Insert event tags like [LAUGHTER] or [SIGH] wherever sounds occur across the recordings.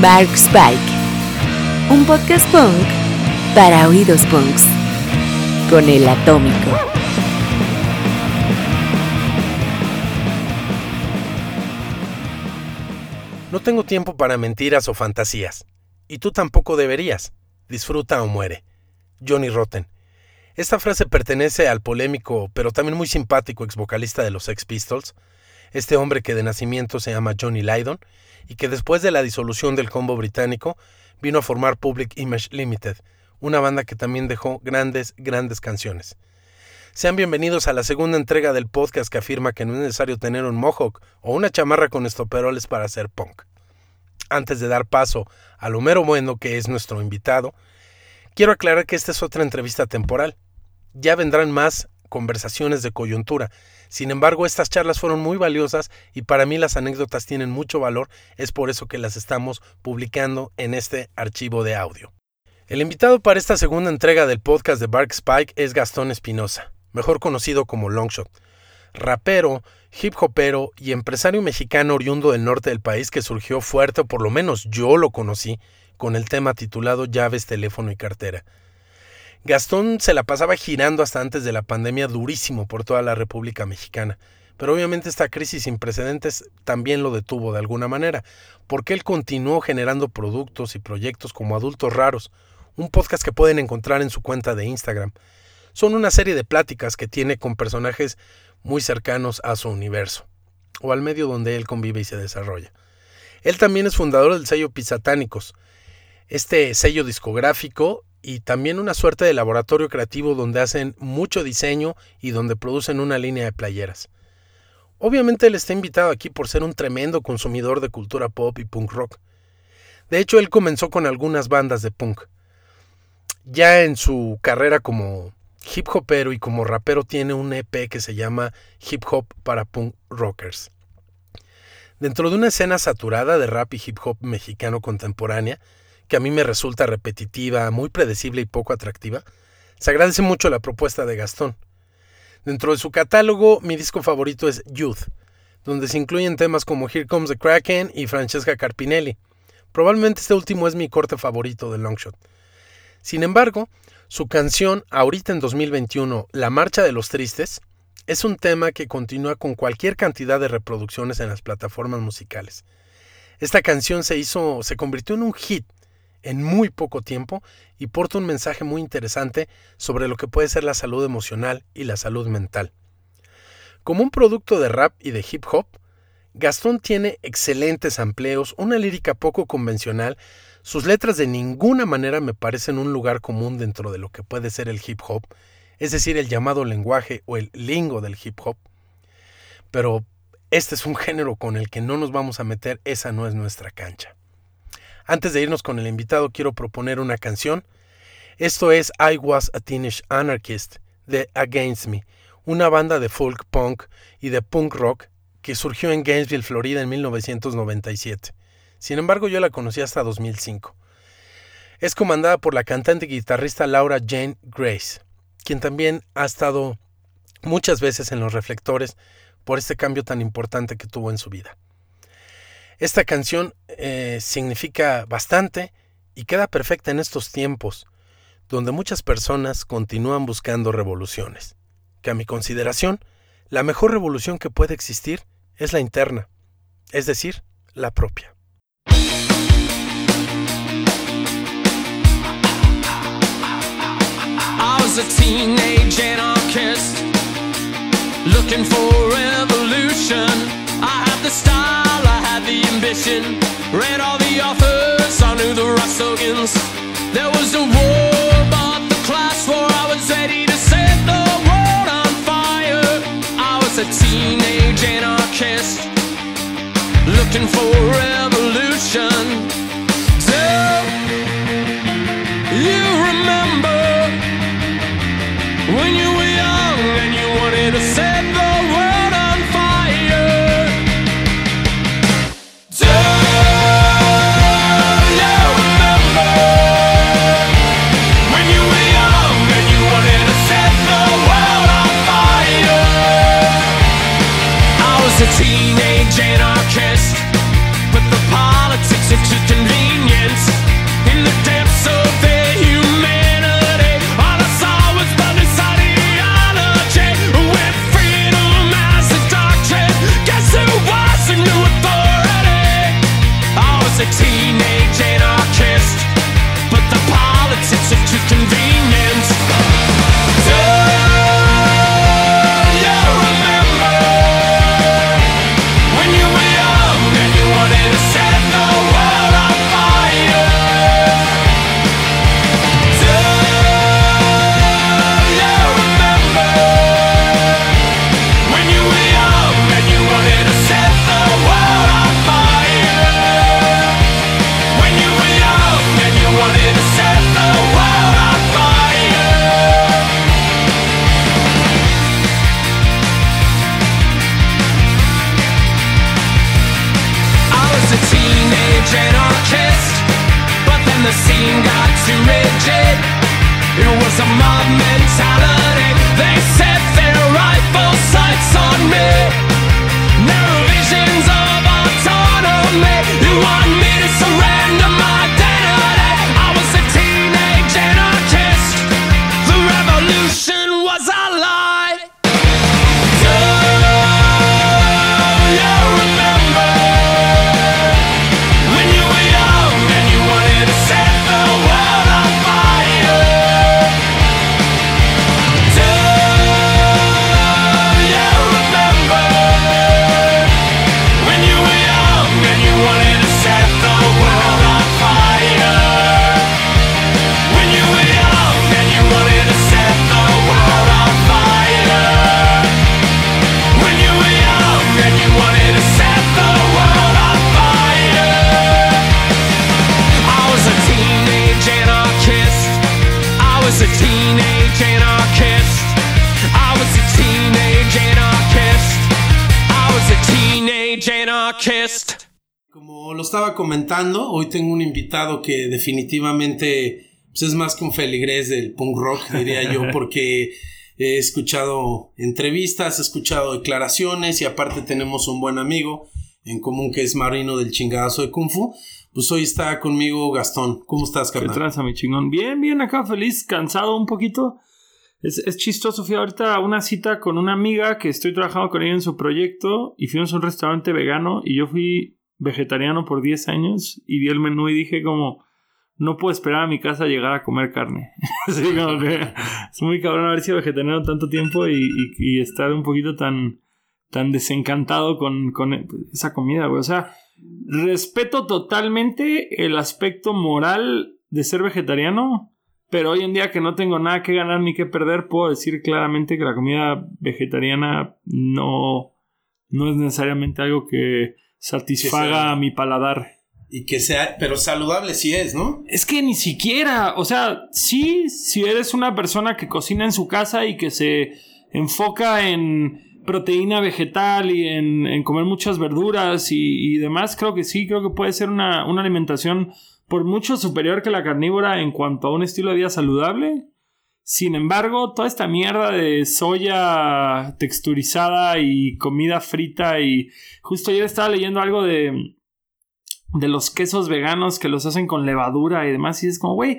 Mark Spike, un podcast punk para oídos punks, con el atómico. No tengo tiempo para mentiras o fantasías, y tú tampoco deberías. Disfruta o muere. Johnny Rotten. Esta frase pertenece al polémico, pero también muy simpático ex vocalista de los Sex Pistols, este hombre que de nacimiento se llama Johnny Lydon y que después de la disolución del combo británico vino a formar Public Image Limited, una banda que también dejó grandes, grandes canciones. Sean bienvenidos a la segunda entrega del podcast que afirma que no es necesario tener un mohawk o una chamarra con estoperoles para hacer punk. Antes de dar paso a lo mero bueno que es nuestro invitado, quiero aclarar que esta es otra entrevista temporal. Ya vendrán más conversaciones de coyuntura. Sin embargo, estas charlas fueron muy valiosas y para mí las anécdotas tienen mucho valor, es por eso que las estamos publicando en este archivo de audio. El invitado para esta segunda entrega del podcast de Bark Spike es Gastón Espinosa, mejor conocido como Longshot, rapero, hip hopero y empresario mexicano oriundo del norte del país que surgió fuerte, o por lo menos yo lo conocí, con el tema titulado Llaves, teléfono y cartera. Gastón se la pasaba girando hasta antes de la pandemia durísimo por toda la República Mexicana. Pero obviamente esta crisis sin precedentes también lo detuvo de alguna manera, porque él continuó generando productos y proyectos como Adultos Raros, un podcast que pueden encontrar en su cuenta de Instagram. Son una serie de pláticas que tiene con personajes muy cercanos a su universo, o al medio donde él convive y se desarrolla. Él también es fundador del sello Pisatánicos, este sello discográfico y también una suerte de laboratorio creativo donde hacen mucho diseño y donde producen una línea de playeras. Obviamente él está invitado aquí por ser un tremendo consumidor de cultura pop y punk rock. De hecho, él comenzó con algunas bandas de punk. Ya en su carrera como hip hopero y como rapero tiene un EP que se llama Hip Hop para Punk Rockers. Dentro de una escena saturada de rap y hip hop mexicano contemporánea, que a mí me resulta repetitiva, muy predecible y poco atractiva, se agradece mucho la propuesta de Gastón. Dentro de su catálogo, mi disco favorito es Youth, donde se incluyen temas como Here Comes the Kraken y Francesca Carpinelli. Probablemente este último es mi corte favorito de Longshot. Sin embargo, su canción, ahorita en 2021, La Marcha de los Tristes, es un tema que continúa con cualquier cantidad de reproducciones en las plataformas musicales. Esta canción se hizo, se convirtió en un hit en muy poco tiempo y porta un mensaje muy interesante sobre lo que puede ser la salud emocional y la salud mental. Como un producto de rap y de hip hop, Gastón tiene excelentes empleos, una lírica poco convencional, sus letras de ninguna manera me parecen un lugar común dentro de lo que puede ser el hip hop, es decir, el llamado lenguaje o el lingo del hip hop. Pero este es un género con el que no nos vamos a meter, esa no es nuestra cancha. Antes de irnos con el invitado, quiero proponer una canción. Esto es I Was a Teenage Anarchist de Against Me, una banda de folk punk y de punk rock que surgió en Gainesville, Florida en 1997. Sin embargo, yo la conocí hasta 2005. Es comandada por la cantante y guitarrista Laura Jane Grace, quien también ha estado muchas veces en los reflectores por este cambio tan importante que tuvo en su vida. Esta canción eh, significa bastante y queda perfecta en estos tiempos, donde muchas personas continúan buscando revoluciones, que a mi consideración, la mejor revolución que puede existir es la interna, es decir, la propia. I the style. the ambition. Read all the authors, I knew the Rostogans. There was a war, but the class war. I was ready to set the world on fire. I was a teenage anarchist, looking for revolution. Comentando, hoy tengo un invitado que definitivamente pues, es más que un feligrés del punk rock, diría yo, [LAUGHS] porque he escuchado entrevistas, he escuchado declaraciones y aparte tenemos un buen amigo en común que es Marino del chingadazo de Kung Fu. Pues hoy está conmigo Gastón. ¿Cómo estás, ¿Qué carnal? tranza, mi chingón? Bien, bien, acá feliz, cansado un poquito. Es, es chistoso, fui ahorita a una cita con una amiga que estoy trabajando con ella en su proyecto y fuimos a un restaurante vegano y yo fui vegetariano por 10 años y vi el menú y dije como, no puedo esperar a mi casa llegar a comer carne. [LAUGHS] Es muy cabrón haber sido vegetariano tanto tiempo y, estar un poquito tan, tan desencantado con, con esa comida. O sea, respeto totalmente el aspecto moral de ser vegetariano, pero hoy en día que no tengo nada que ganar ni que perder, puedo decir claramente que la comida vegetariana no, no es necesariamente algo que satisfaga mi paladar. Y que sea, pero saludable sí es, ¿no? Es que ni siquiera, o sea, sí, si eres una persona que cocina en su casa y que se enfoca en proteína vegetal y en, en comer muchas verduras y, y demás, creo que sí, creo que puede ser una, una alimentación por mucho superior que la carnívora en cuanto a un estilo de vida saludable. Sin embargo, toda esta mierda de soya texturizada y comida frita y justo ayer estaba leyendo algo de de los quesos veganos que los hacen con levadura y demás. Y es como, güey,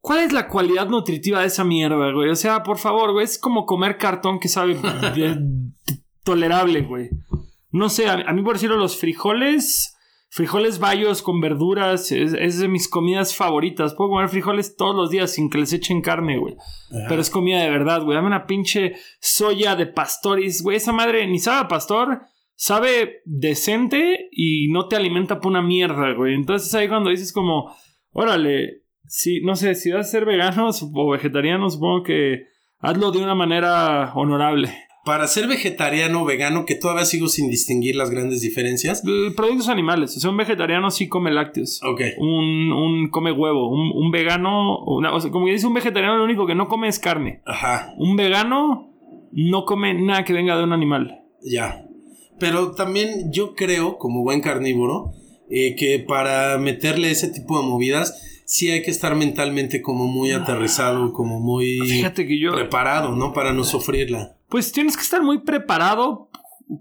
¿cuál es la cualidad nutritiva de esa mierda, güey? O sea, por favor, güey, es como comer cartón que sabe [LAUGHS] de- tolerable, güey. No sé, a, a mí por decirlo, los frijoles, frijoles bayos con verduras, es, es de mis comidas favoritas. Puedo comer frijoles todos los días sin que les echen carne, güey. Pero es comida de verdad, güey. Dame una pinche soya de pastores, güey. Esa madre ni sabe a pastor, sabe decente y no te alimenta por una mierda, güey. Entonces ahí cuando dices como, órale, si, no sé, si vas a ser vegano [LAUGHS] o vegetariano, supongo que hazlo de una manera honorable. Para ser vegetariano o vegano, que todavía sigo sin distinguir las grandes diferencias. Eh, Productos animales, o sea, un vegetariano sí come lácteos. Ok. Un, un come huevo, un, un vegano, una- o sea, como dice un vegetariano, lo único que no come es carne. Ajá, Un vegano no come nada que venga de un animal. ya. Pero también yo creo, como buen carnívoro, eh, que para meterle ese tipo de movidas, sí hay que estar mentalmente como muy aterrizado, como muy Fíjate que yo. preparado, ¿no? Para no sufrirla. Pues tienes que estar muy preparado.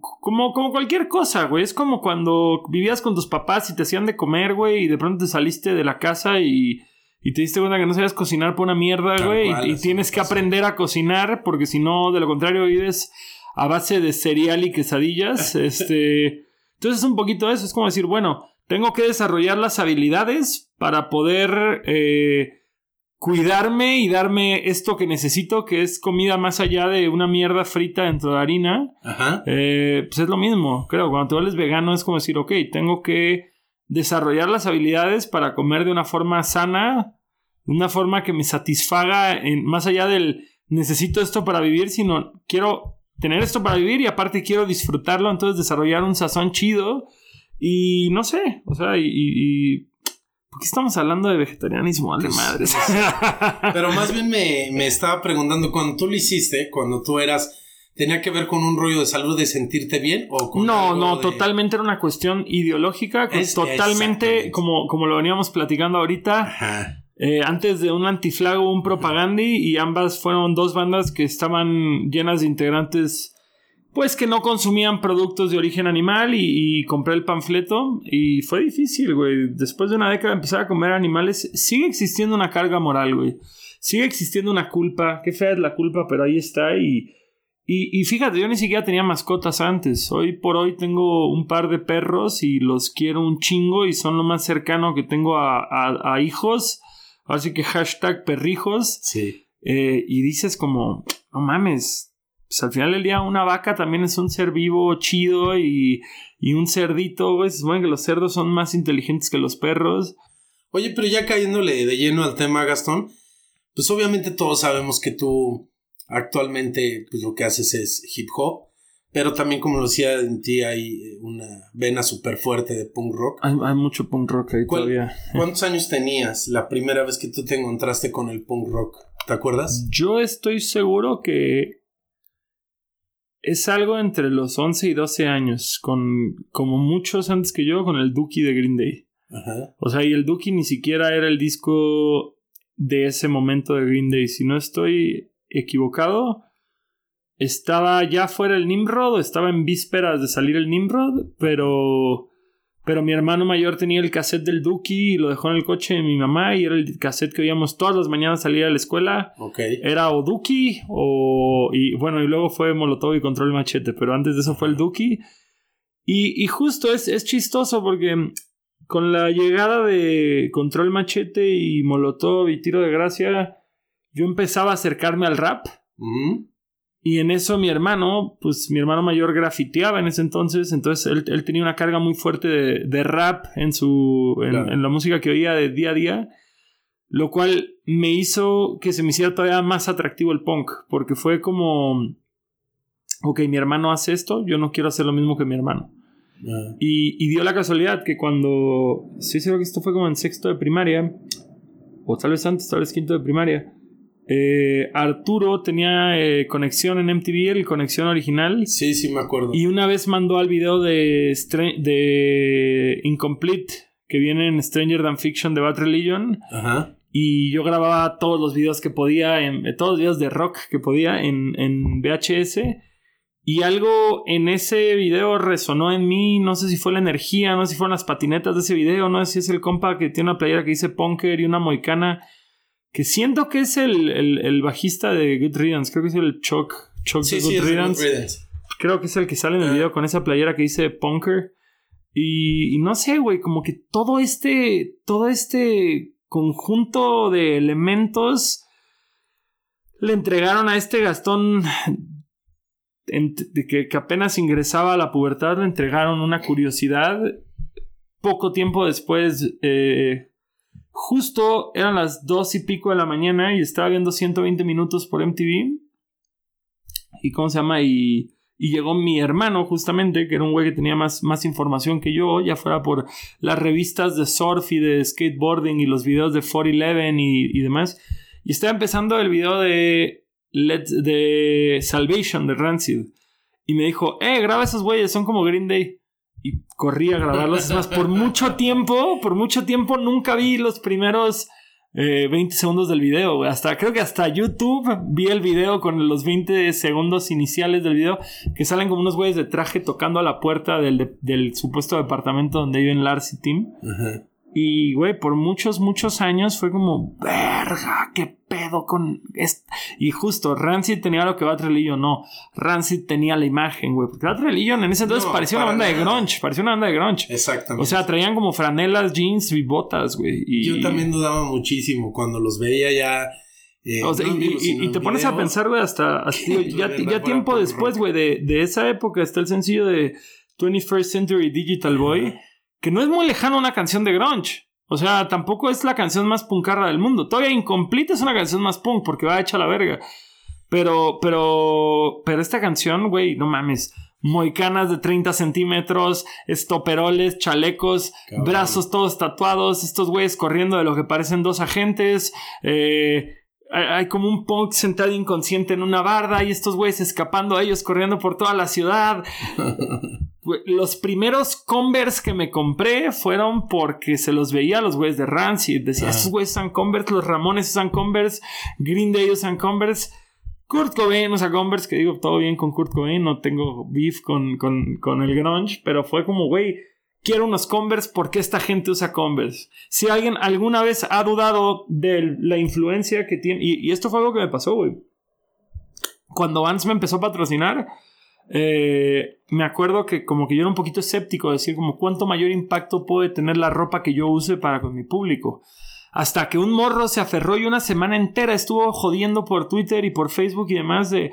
Como, como cualquier cosa, güey. Es como cuando vivías con tus papás y te hacían de comer, güey, y de pronto te saliste de la casa y, y te diste cuenta que no sabías cocinar por una mierda, Tal güey. cual, Y, tienes que aprender a cocinar, porque si no, de lo contrario, vives a base de cereal y quesadillas. [LAUGHS] este. Entonces es un poquito eso. Es como decir, bueno, tengo que desarrollar las habilidades para poder eh, cuidarme y darme esto que necesito, que es comida más allá de una mierda frita dentro de harina. Ajá. Eh, pues es lo mismo, creo. Cuando te vuelves vegano es como decir, ok, tengo que desarrollar las habilidades para comer de una forma sana, de una forma que me satisfaga, en, más allá del necesito esto para vivir, sino quiero tener esto para vivir y aparte quiero disfrutarlo, entonces desarrollar un sazón chido y no sé, o sea, y... y- y- ¿Por qué estamos hablando de vegetarianismo? De Pues, madres. Pero más bien me, me estaba preguntando, cuando tú lo hiciste, cuando tú eras, ¿tenía que ver con un rollo de salud de sentirte bien? O con No, no, de- totalmente era una cuestión ideológica, Es- totalmente, exactamente. como, como lo veníamos platicando ahorita, eh, antes de un antiflago, un propagandi, y ambas fueron dos bandas que estaban llenas de integrantes, pues que no consumían productos de origen animal, y, y compré el panfleto, y fue difícil, güey. Después de una década de empezar a comer animales, sigue existiendo una carga moral, güey. Sigue existiendo una culpa, qué fea es la culpa, pero ahí está, y... Y, y fíjate, yo ni siquiera tenía mascotas antes. Hoy por hoy tengo un par de perros y los quiero un chingo y son lo más cercano que tengo a, a- a hijos. Así que hashtag perrijos. Sí. Eh, y dices como, no mames. Pues al final del día una vaca también es un ser vivo chido y, y un cerdito, güey. Se supone que los cerdos son más inteligentes que los perros. Oye, pero ya cayéndole de lleno al tema, Gastón, pues obviamente todos sabemos que tú actualmente pues lo que haces es hip hop, pero también como lo decía en ti hay eh, una vena súper fuerte de punk rock. Hay, hay mucho punk rock ahí ¿Cuál- todavía. ¿Cuántos años tenías la primera vez que tú te encontraste con el punk rock? ¿Te acuerdas? Yo estoy seguro que es algo entre los 11 y 12 años, con como muchos antes que yo, con el Dookie de Green Day. Ajá. O sea, y el Dookie ni siquiera era el disco de ese momento de Green Day. Si no estoy equivocado, estaba ya fuera el Nimrod o estaba en vísperas de salir el Nimrod, pero... Pero mi hermano mayor tenía el cassette del Dookie y lo dejó en el coche de mi mamá y era el cassette que oíamos todas las mañanas salir a la escuela Ok. era o Duki o. Y bueno, y luego fue Molotov y Control Machete, pero antes de eso fue el Duki. Y, y justo es, es chistoso porque con la llegada de Control Machete y Molotov y Tiro de Gracia, yo empezaba a acercarme al rap. Ujú. Y en eso mi hermano, pues mi hermano mayor grafiteaba en ese entonces, entonces él, él tenía una carga muy fuerte de, de rap en su en, Claro. en la música que oía de día a día, lo cual me hizo que se me hiciera todavía más atractivo el punk, porque fue como, ok, mi hermano hace esto, yo no quiero hacer lo mismo que mi hermano. Ah. Y, y dio la casualidad que cuando, sí, creo que esto fue como en sexto de primaria, o tal vez antes, tal vez quinto de primaria, eh, Arturo tenía eh, conexión en MTV, el conexión original, Sí, sí, me acuerdo. y una vez mandó al video de, de Incomplete, que viene en Stranger Than Fiction de Bad Religion, Ajá. y yo grababa todos los videos que podía, en, eh, todos los videos de rock que podía en, en VHS. Y algo en ese video resonó en mí, no sé si fue la energía, no sé si fueron las patinetas de ese video, no sé si es el compa que tiene una playera que dice Punker y una moicana, que siento que es el, el- el bajista de Good Riddance, creo que es el Chuck, Chuck Sí, de Good Riddance. Creo que es el que sale en el Ah. video con esa playera que dice Punker. Y, y no sé, güey, como que todo este, todo este conjunto de elementos le entregaron a este Gastón en- de que, que apenas ingresaba a la pubertad, le entregaron una curiosidad. Poco tiempo después, eh, justo eran las dos y pico de la mañana y estaba viendo 120 minutos por MTV. ¿Y cómo se llama? Y, llegó mi hermano, justamente, que era un güey que tenía más, más información que yo, ya fuera por las revistas de surf y de skateboarding y los videos de 411 y, y demás. Y estaba empezando el video de, de Salvation de Rancid. Y me dijo, eh, graba esos güeyes, son como Green Day. Y corrí a grabarlos. Es más, por mucho tiempo, por mucho tiempo nunca vi los primeros eh, 20 segundos del video. Hasta, creo que hasta YouTube vi el video con los 20 segundos iniciales del video que salen como unos güeyes de traje tocando a la puerta del, del supuesto departamento donde viven Lars y Tim. Ajá. Y, güey, por muchos, muchos años fue como, verga, qué pedo con esto. Y justo, Rancid tenía lo que Bad Religion no. Rancid tenía la imagen, güey. Porque Bad Religion en ese entonces No, parecía una banda de grunge. Parecía una banda de grunge. Exactamente. O sea, traían como franelas, jeans y botas, güey. Y, yo también dudaba muchísimo cuando los veía ya. eh, O sea, no y, te pones a pensar, güey, hasta, [LAUGHS] ya, ya tiempo después, güey, de, de esa época está el sencillo de 21st Century Digital Boy, que no es muy lejano una canción de grunge. O sea, tampoco es la canción más punkarra del mundo. Todavía Incomplete es una canción más punk porque va hecha la verga. Pero, pero, pero esta canción, güey, no mames. Moicanas de 30 centímetros, estoperoles, chalecos, Cabrón. brazos todos tatuados, estos güeyes corriendo de lo que parecen dos agentes. Eh, hay, hay como un punk sentado inconsciente en una barda y estos güeyes escapando a ellos corriendo por toda la ciudad. [LAUGHS] Los primeros Converse que me compré fueron porque se los veía a los güeyes de Rancid. Decía, Ah. estos güeyes usan Converse, los Ramones usan Converse, Green Day usan Converse. Kurt Cobain usa Converse, que digo, todo bien con Kurt Cobain, no tengo beef con, con, con el grunge, pero fue como, güey, quiero unos Converse porque esta gente usa Converse. Si alguien alguna vez ha dudado de la influencia que tiene, y, y esto fue algo que me pasó, güey. Cuando Vance me empezó a patrocinar, eh, me acuerdo que como que yo era un poquito escéptico, decir como cuánto mayor impacto puede tener la ropa que yo use para con mi público. Hasta que un morro se aferró y una semana entera estuvo jodiendo por Twitter y por Facebook y demás de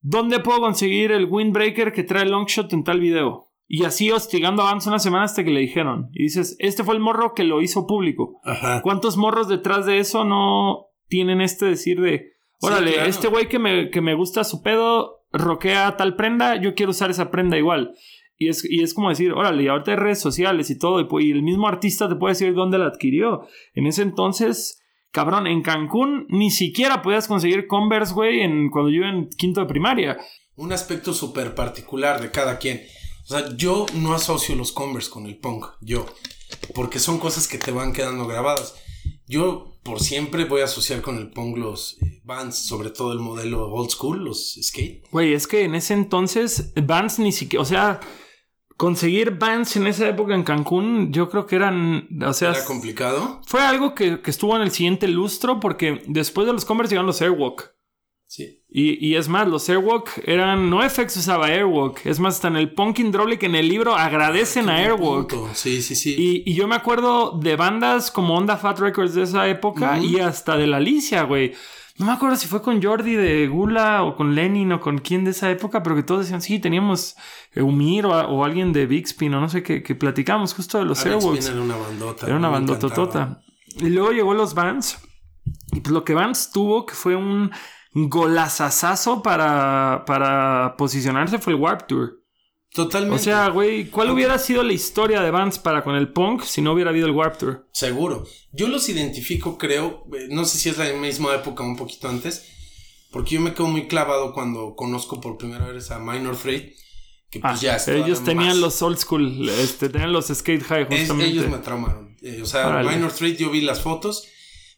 ¿dónde puedo conseguir el windbreaker que trae Longshot en tal video? Y así hostigando a Vance una semana hasta que le dijeron. Y dices, este fue el morro que lo hizo público. Ajá. ¿Cuántos morros detrás de eso no tienen este decir de, órale, claro. este güey que me, que me gusta su pedo, roquea tal prenda, yo quiero usar esa prenda igual? Y es, y es como decir, órale, y ahorita hay redes sociales y todo, y, el mismo artista te puede decir dónde la adquirió. En ese entonces, cabrón, en Cancún ni siquiera podías conseguir Converse, güey, en, cuando yo en quinto de primaria. Un aspecto súper particular de cada quien. O sea, yo no asocio los Converse con el punk. Yo. Porque son cosas que te van quedando grabadas. Yo por siempre voy a asociar con el punk los eh, Vans, sobre todo el modelo old school, los skate. Güey, es que en ese entonces Vans ni siquiera, o sea, conseguir Vans en esa época en Cancún, yo creo que eran, o sea, Era complicado. fue algo que, que estuvo en el siguiente lustro porque después de los Converse llegaron los Airwalk. Sí. Y, y es más, los Airwalk eran, no FX usaba Airwalk, es más, hasta en el Punk Hydraulic en el libro agradecen a Airwalk. Punto. Sí, sí, sí. Y, y yo me acuerdo de bandas como Onda Fat Records de esa época y hasta de la Alicia, güey. No me acuerdo si fue con Jordi de Gula o con Lenin o con quién de esa época, pero que todos decían, sí, teníamos Eumir o, o alguien de Big Spin o no sé, que, que platicamos justo de los Airwalks. Era una bandota. Era una encantaba. Y luego llegó los Vans. Y pues lo que Vans tuvo, que fue un golazazazo para, para posicionarse, fue el Warp Tour. Totalmente. O sea, güey, ¿cuál hubiera sido la historia de Vans para con el punk si no hubiera habido el Warp Tour? Seguro. Yo los identifico, creo, eh, no sé si es la misma época o un poquito antes, porque yo me quedo muy clavado cuando conozco por primera vez a Minor Threat, que pues Ah, ya ellos tenían más- los old school, este, tenían los skate high Es- justamente. ellos me traumaron. Eh, o sea, Órale. Minor Threat, yo vi las fotos,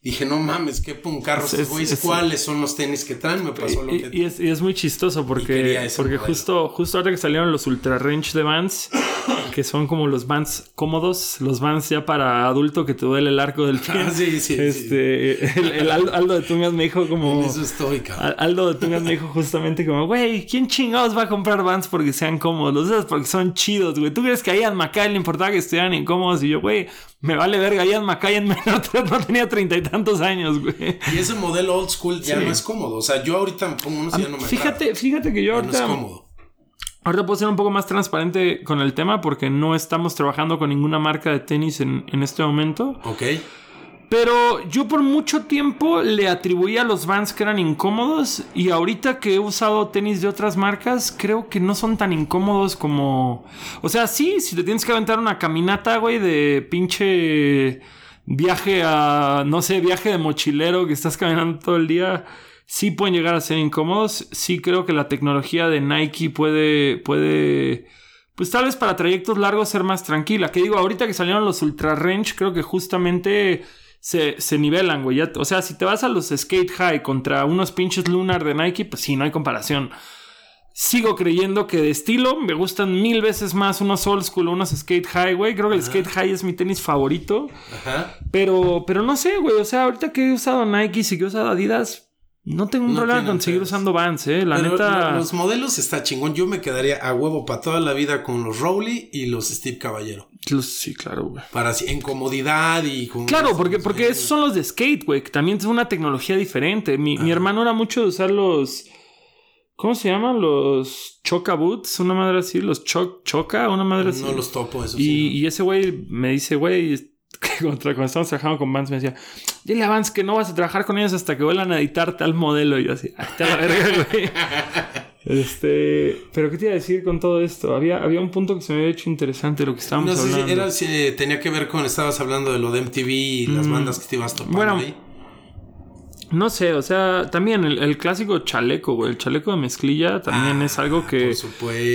dije, no mames, qué puncarros Es- güeyes, es- ¿cuáles son los tenis que traen? Me pasó lo Y, que... y es, y es muy chistoso porque, porque modelo. justo, justo ahora que salieron los ultra range de Vans, [COUGHS] que son como los Vans cómodos, los Vans ya para adulto que te duele el arco del pie. Ah, sí, sí, sí. este, El, el Aldo, Aldo de Tungas me dijo como. Eso estoy, cabrón. Al- Aldo de Tungas me dijo justamente como, güey, ¿quién chingados va a comprar Vans porque sean cómodos? Los usas porque son chidos, güey. ¿Tú crees que a Ian Mackay le importaba que estuvieran incómodos? Y yo, güey, me vale verga. Ian Mackay en menor [LAUGHS] no tenía treinta y tantos años, güey. Y ese modelo old school ya Sí. no es cómodo. O sea, yo ahorita me pongo unos y ya no me Fíjate, fíjate que yo Ya no es ahorita, cómodo. ahorita puedo ser un poco más transparente con el tema porque no estamos trabajando con ninguna marca de tenis en, en este momento. Ok. Pero yo por mucho tiempo le atribuía a los Vans que eran incómodos y ahorita que he usado tenis de otras marcas, creo que no son tan incómodos como... O sea, sí, si te tienes que aventar una caminata, güey, de pinche viaje a, no sé, viaje de mochilero que estás caminando todo el día, sí pueden llegar a ser incómodos. Sí creo que la tecnología de Nike puede... puede pues tal vez para trayectos largos ser más tranquila. Que digo, ahorita que salieron los Ultra Range, creo que justamente se, se nivelan, güey. O sea, si te vas a los Skate High contra unos pinches Lunar de Nike, pues sí, no hay comparación. Sigo creyendo que de estilo me gustan mil veces más unos old school o unos skate high, güey. Creo que el skate high es mi tenis favorito. Ajá. Pero, pero no sé, güey. O sea, ahorita que he usado Nike y que he usado Adidas, no tengo un No problema con seguir usando Vans, eh. La Pero neta. Los modelos está chingón. Yo me quedaría a huevo para toda la vida con los Rowley y los Steve Caballero. los- sí, claro, güey. Para así, en comodidad y con. Claro, porque, porque esos son los de skate, güey, que también es una tecnología diferente. Mi, mi hermano era mucho de usar los. ¿Cómo se llaman? Los Choca Boots, una madre así, los cho Choca, una madre así. No los topo, eso y, sí. y ese güey me dice, güey, que [LAUGHS] contra, cuando estamos trabajando con Vans, me decía, dile a Vans que no vas a trabajar con ellos hasta que vuelvan a editar tal modelo. Y yo así, "Ay, te la verga, güey. [LAUGHS] Este, pero ¿qué te iba a decir con todo esto? Había, había un punto que se me había hecho interesante lo que estábamos No sé si hablando. era, si, tenía que ver con, estabas hablando de lo de MTV y las Mm. bandas que te ibas topando Bueno, ahí. No sé, o sea, también el, el clásico chaleco, güey. El chaleco de mezclilla también Ah, es algo que,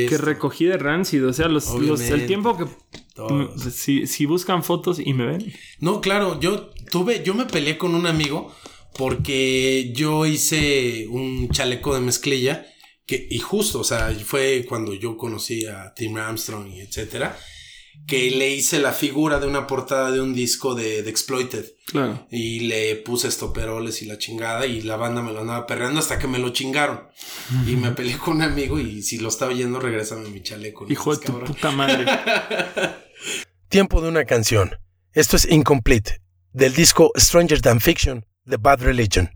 que recogí de Rancid. O sea, los, los- el tiempo que. Si, si buscan fotos y me ven. No, claro, yo tuve, yo me peleé con un amigo porque yo hice un chaleco de mezclilla que, y justo, o sea, fue cuando yo conocí a Tim Armstrong y etcétera, que le hice la figura de una portada de un disco de, de Exploited Claro. y le puse estoperoles y la chingada y la banda me lo andaba perreando hasta que me lo chingaron y me peleé con un amigo y si lo estaba oyendo, regrésame mi chaleco. ¿no? Hijo de tu cabrón. puta madre. [LAUGHS] Tiempo de una canción. Esto es Incomplete, del disco Stranger Than Fiction, de Bad Religion.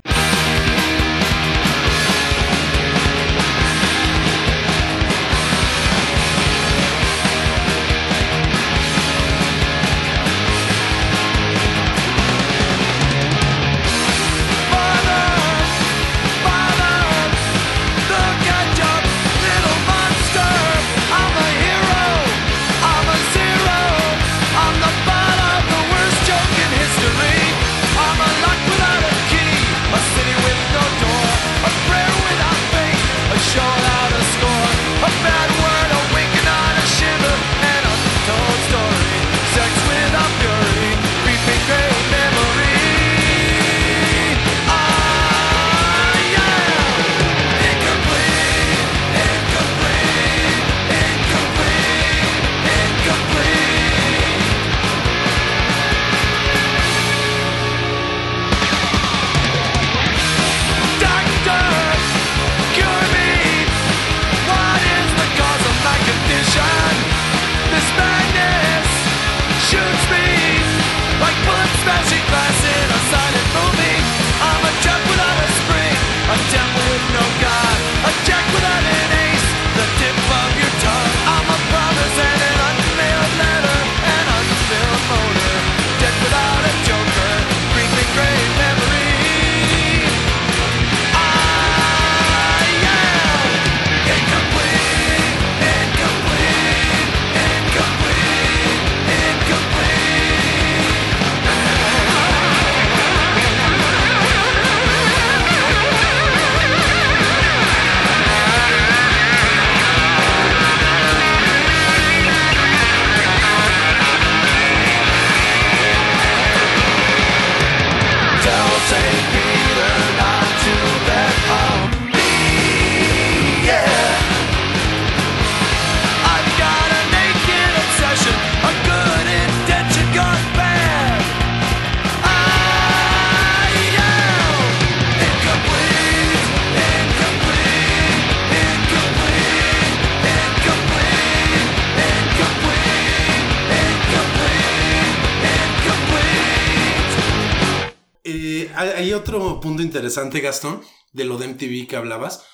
Interesante, Gastón, de lo de MTV que hablabas.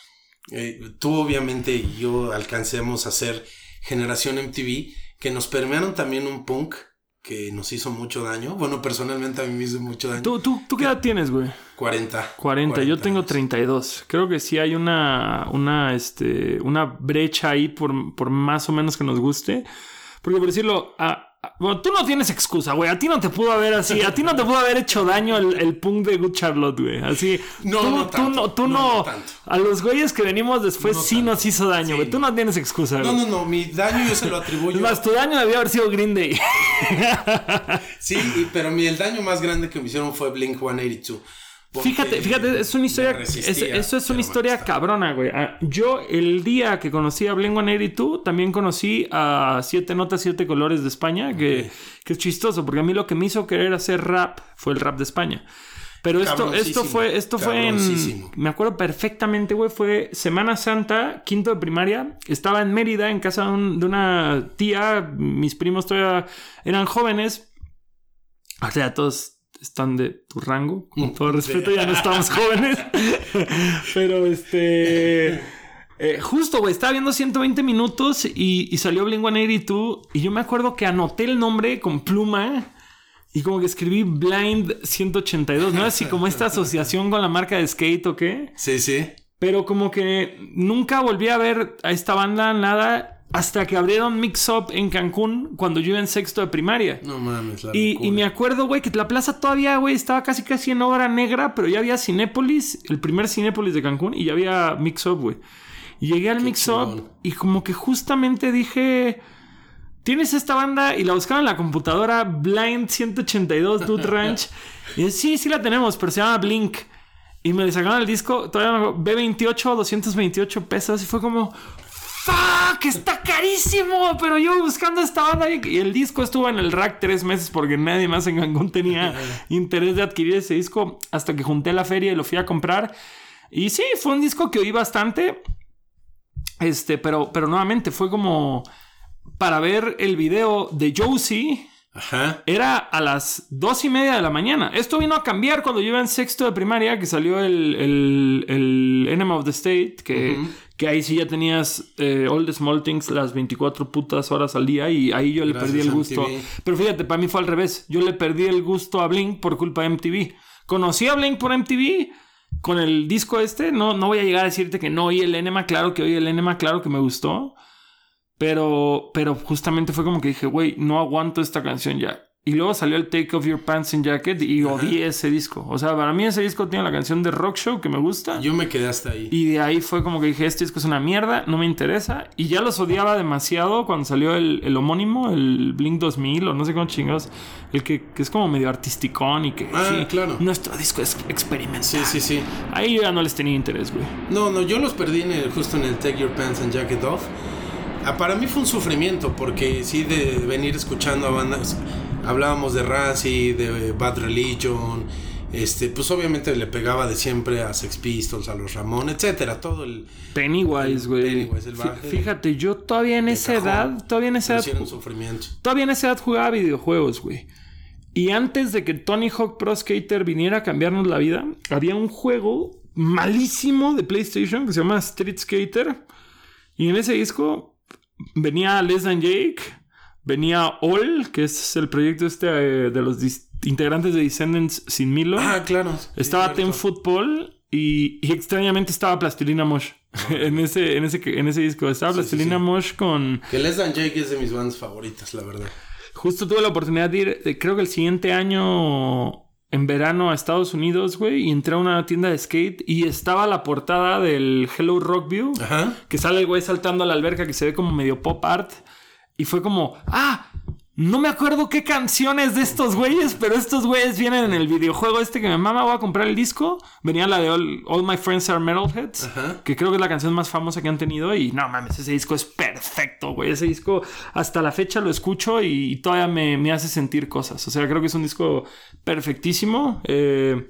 Eh, tú obviamente y yo alcancemos a ser generación MTV, que nos permearon también un punk que nos hizo mucho daño. Bueno, personalmente a mí me hizo mucho daño. ¿Tú, tú, ¿Tú qué edad tienes, güey? 40. 40, yo tengo años. 32. Creo que sí hay una, una, este, una brecha ahí por, por más o menos que nos guste. Porque por decirlo, a- a- bueno, tú no tienes excusa, güey. A ti no te pudo haber así, a ti no te pudo haber hecho daño el, el punk de Good Charlotte, güey. Así. No, tú, no tú tanto, no, tú no, no. tanto. a los güeyes que venimos después sí tanto. nos hizo daño, Sí, güey. Tú no. tienes excusa, güey. No, no, no, mi daño yo se lo atribuyo. [LAUGHS] Más, tu daño debió haber sido Green Day. [LAUGHS] Sí, pero mi, el daño más grande que me hicieron fue Blink 182. Fíjate, fíjate, es una historia. es- eso es una historia cabrona, güey. Ah, Yo, el día que conocí a Blink 182, también conocí a Siete Notas, Siete Colores de España, que, que es chistoso, porque a mí lo que me hizo querer hacer rap fue el rap de España. Pero esto, esto fue, esto fue en. Me acuerdo perfectamente, güey. Fue Semana Santa, quinto de primaria. Estaba en Mérida, en casa de, un- de una tía. Mis primos todavía eran jóvenes. O sea, todos están de tu rango. Con todo respeto, ya no estamos [LAUGHS] jóvenes. Pero este. eh, justo, güey, estaba viendo 120 minutos y, y salió Blink 182. Y yo me acuerdo que anoté el nombre con pluma. Y como que escribí Blind 182, ¿no? Así como esta asociación con la marca de skate o qué. Sí, sí. Pero como que nunca volví a ver a esta banda nada hasta que abrieron Mix Up en Cancún cuando yo iba en sexto de primaria. No mames, la Y, y me acuerdo, güey, que la plaza todavía, güey, estaba casi casi en obra negra, pero ya había Cinépolis, el primer Cinépolis de Cancún, y ya había Mix Up, güey. Y llegué al Mix Up y como que justamente dije, tienes esta banda y la buscaba en la computadora, Blind 182 [LAUGHS] Dude Ranch. y yo, sí, sí la tenemos, pero se llama Blink. Y me le sacaron el disco, todavía me acuerdo, B28, 228 pesos, y fue como... ¡Fuck! ¡Está carísimo! Pero yo buscando esta banda y el disco estuvo en el rack tres meses porque nadie más en Cancún tenía [LAUGHS] interés de adquirir ese disco hasta que junté la feria y lo fui a comprar. Y sí, fue un disco que oí bastante. Este, pero, pero nuevamente fue como para ver el video de Josie. Ajá. Era a las dos y media de la mañana. Esto vino a cambiar cuando yo iba en sexto de primaria, que salió el, el, el Enema of the State, que, que ahí sí ya tenías eh, All the Small Things las 24 putas horas al día y ahí yo le Gracias, perdí el gusto. MTV. Pero fíjate, para mí fue al revés. Yo le perdí el gusto a Blink por culpa de MTV. Conocí a Blink por MTV. Con el disco este, no, no voy a llegar a decirte que no oí el Enema, claro que oí el Enema, claro que me gustó. Pero, pero justamente fue como que dije, güey, no aguanto esta canción ya. Y luego salió el Take Off Your Pants and Jacket y odié ese disco. O sea, para mí ese disco tiene la canción de Rock Show que me gusta. Yo me quedé hasta ahí. Y de ahí fue como que dije, este disco es una mierda, no me interesa. Y ya los odiaba demasiado cuando salió el, el homónimo, el Blink 2000 o no sé cómo chingados. El que, que es como medio artisticón y que... Ah, sí, claro. Nuestro disco es experimental. Sí, sí, sí. Ahí yo ya no les tenía interés, güey. No, no, yo los perdí en el, justo en el Take Your Pants and Jacket Off. Ah, para mí fue un sufrimiento porque sí de venir escuchando a bandas, hablábamos de Razzie, de Bad Religion, este, pues obviamente le pegaba de siempre a Sex Pistols, a los Ramón, etcétera, todo el Pennywise, güey. Fíjate, yo todavía en esa cajón. edad, todavía en esa edad, sufrimiento. todavía en esa edad jugaba videojuegos, güey. Y antes de que Tony Hawk Pro Skater viniera a cambiarnos la vida, había un juego malísimo de PlayStation que se llama Street Skater. Y en ese disco venía Less Than Jake, venía All, que es el proyecto este eh, de los integrantes de Descendants sin Milo. Ah, claro. Estaba Sí, Ten. Football y, y extrañamente estaba Plastilina Mosh en, ese, en, ese, en ese disco. Estaba Sí, Plastilina sí. Mosh con... Que Les Dan Jake es de mis bandas favoritas, la verdad. Justo tuve la oportunidad de ir, eh, creo que el siguiente año en verano a Estados Unidos, güey, y entré a una tienda de skate y estaba la portada del Hello Rockview, Ajá. que sale el güey saltando a la alberca que se ve como medio pop art. Y fue como, ah, no me acuerdo qué canciones de estos güeyes, pero estos güeyes vienen en el videojuego este que me mama, voy a comprar el disco. Venía la de All, All My Friends Are Metalheads, Ajá. que creo que es la canción más famosa que han tenido. Y no mames, ese disco es perfecto, güey. Ese disco hasta la fecha lo escucho y, todavía me, me hace sentir cosas. O sea, creo que es un disco perfectísimo. Eh,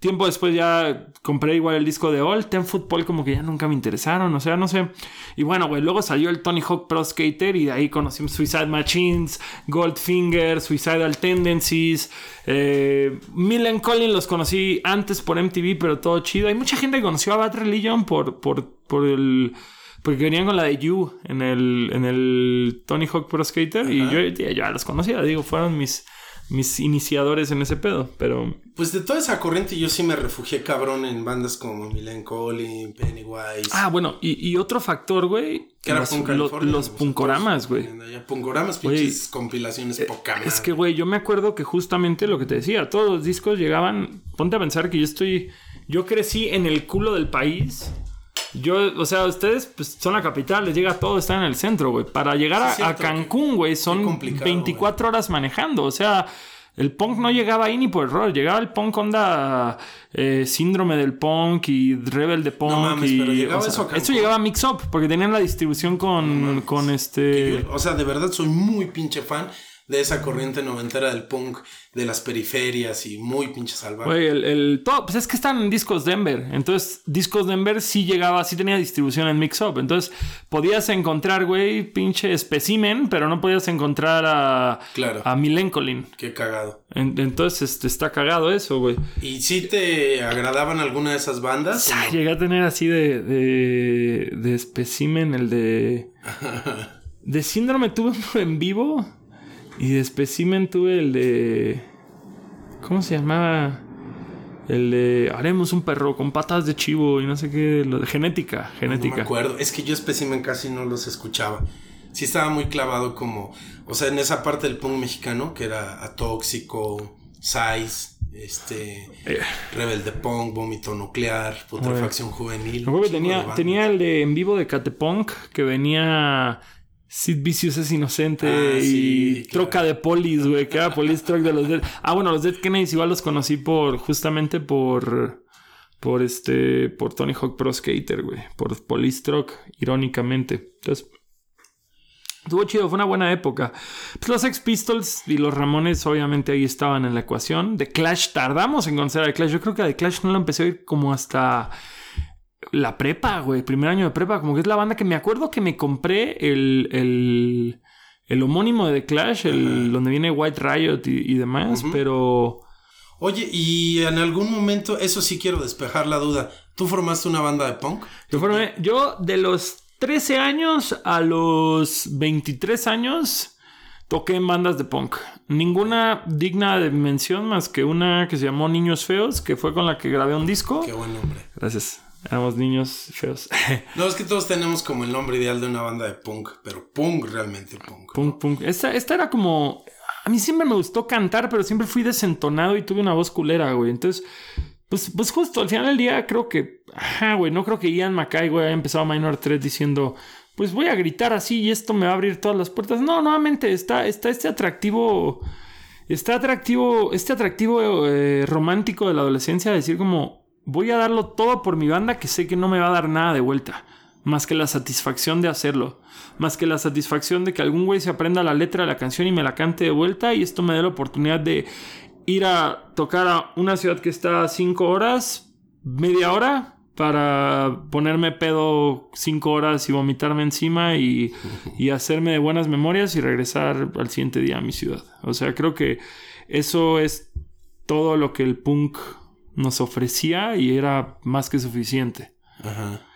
Tiempo después ya compré igual el disco de All. Ten Football como que ya nunca me interesaron. O sea, no sé. Y bueno, güey, luego salió el Tony Hawk Pro Skater y de ahí conocimos Suicide Machines, Goldfinger, Suicidal Tendencies. Eh, Millen Collin los conocí antes por MTV, pero todo chido. Hay mucha gente que conoció a Bad Religion por, por, por el... Porque venían con la de You en el, en el Tony Hawk Pro Skater. Y yo ya los conocía. Digo, fueron mis, mis iniciadores en ese pedo. Pero... Pues de toda esa corriente yo sí me refugié cabrón en bandas como Milen Collin, Pennywise. Ah, bueno, y, y otro factor, güey. que era los, lo- los punkoramas, güey. Punkoramas, pinches compilaciones poca madre. Es que, güey, yo me acuerdo que justamente lo que te decía, todos los discos llegaban. Ponte a pensar que yo estoy. Yo crecí en el culo del país. Yo, o sea, ustedes pues, son la capital, les llega todo, están en el centro, güey. Para llegar a- Cancún, güey, son complicado, 24 horas manejando. O sea, El punk no llegaba ahí ni por error. Llegaba el punk onda eh, síndrome del punk y rebel de punk. mames, y, pero llegaba o sea, eso a. Eso llegaba a Mix Up porque tenían la distribución con, con este. O sea, de verdad soy muy pinche fan de esa corriente noventera del punk, de las periferias y muy pinche salvaje. Güey, el, el todo, pues es que están en Discos Denver. Entonces, Discos Denver sí llegaba, sí tenía distribución en Mix Up. Entonces, podías encontrar, güey, pinche especimen, pero no podías encontrar a, Claro. a Milencolin. Qué cagado. En- entonces, este, está cagado eso, güey. ¿Y si te agradaban alguna de esas bandas? Ah, no? Llegué a tener así de, de, de especimen, el de. [LAUGHS] De síndrome tuve en vivo. Y de especimen tuve el de. ¿Cómo se llamaba? El de. Haremos un perro con patas de chivo y no sé qué. Lo de genética. No me Genética. acuerdo. Es que yo espécimen casi no los escuchaba. Sí estaba muy clavado como... O sea, en esa parte del punk mexicano que era Atóxico, Size, este... Eh. Rebelde Punk, Vómito Nuclear, Putrefacción Juvenil. Tenía, tenía el de en vivo de Catepunk que venía. Sid Vicious es inocente Ah, y sí, claro. troca de polis, güey, que era Police Truck de los Dead. Ah, bueno, los Dead Kennedys igual los conocí por, justamente por, por este, por Tony Hawk Pro Skater, güey, por Police Truck, irónicamente. Entonces, estuvo chido, fue una buena época. Pues los Ex Pistols y los Ramones obviamente ahí estaban en la ecuación. The Clash, tardamos en conocer a The Clash. Yo creo que a The Clash no lo empecé a oír como hasta la prepa, güey, primer año de prepa, como que es la banda que me acuerdo que me compré el, el, el homónimo de The Clash, el, donde viene White Riot y, y demás, pero Oye, y en algún momento, eso sí quiero despejar la duda. ¿Tú formaste una banda de punk? yo, formé- yo de los 13 años a los 23 años toqué en bandas de punk. Ninguna digna de mención más que una que se llamó Niños Feos, que fue con la que grabé un disco. Qué buen nombre. Gracias. Éramos niños feos. [LAUGHS] No, es que todos tenemos como el nombre ideal de una banda de punk, pero punk realmente punk. Punk, punk. Esta, esta era como. A mí siempre me gustó cantar, pero siempre fui desentonado y tuve una voz culera, güey. Entonces, pues, pues justo al final del día creo que. Ajá, güey. No creo que Ian Mackay, güey, haya empezado Minor 3 diciendo. Pues voy a gritar así y esto me va a abrir todas las puertas. No, nuevamente está, está este atractivo. Está atractivo. Este atractivo eh, romántico de la adolescencia. de Decir como. Voy a darlo todo por mi banda que sé que no me va a dar nada de vuelta. Más que la satisfacción de hacerlo. Más que la satisfacción de que algún güey se aprenda la letra de la canción y me la cante de vuelta. Y esto me dé la oportunidad de ir a tocar a una ciudad que está a cinco horas, media hora, para ponerme pedo cinco horas y vomitarme encima y, [LAUGHS] y hacerme de buenas memorias y regresar al siguiente día a mi ciudad. O sea, creo que eso es todo lo que el punk nos ofrecía y era más que suficiente. Ajá.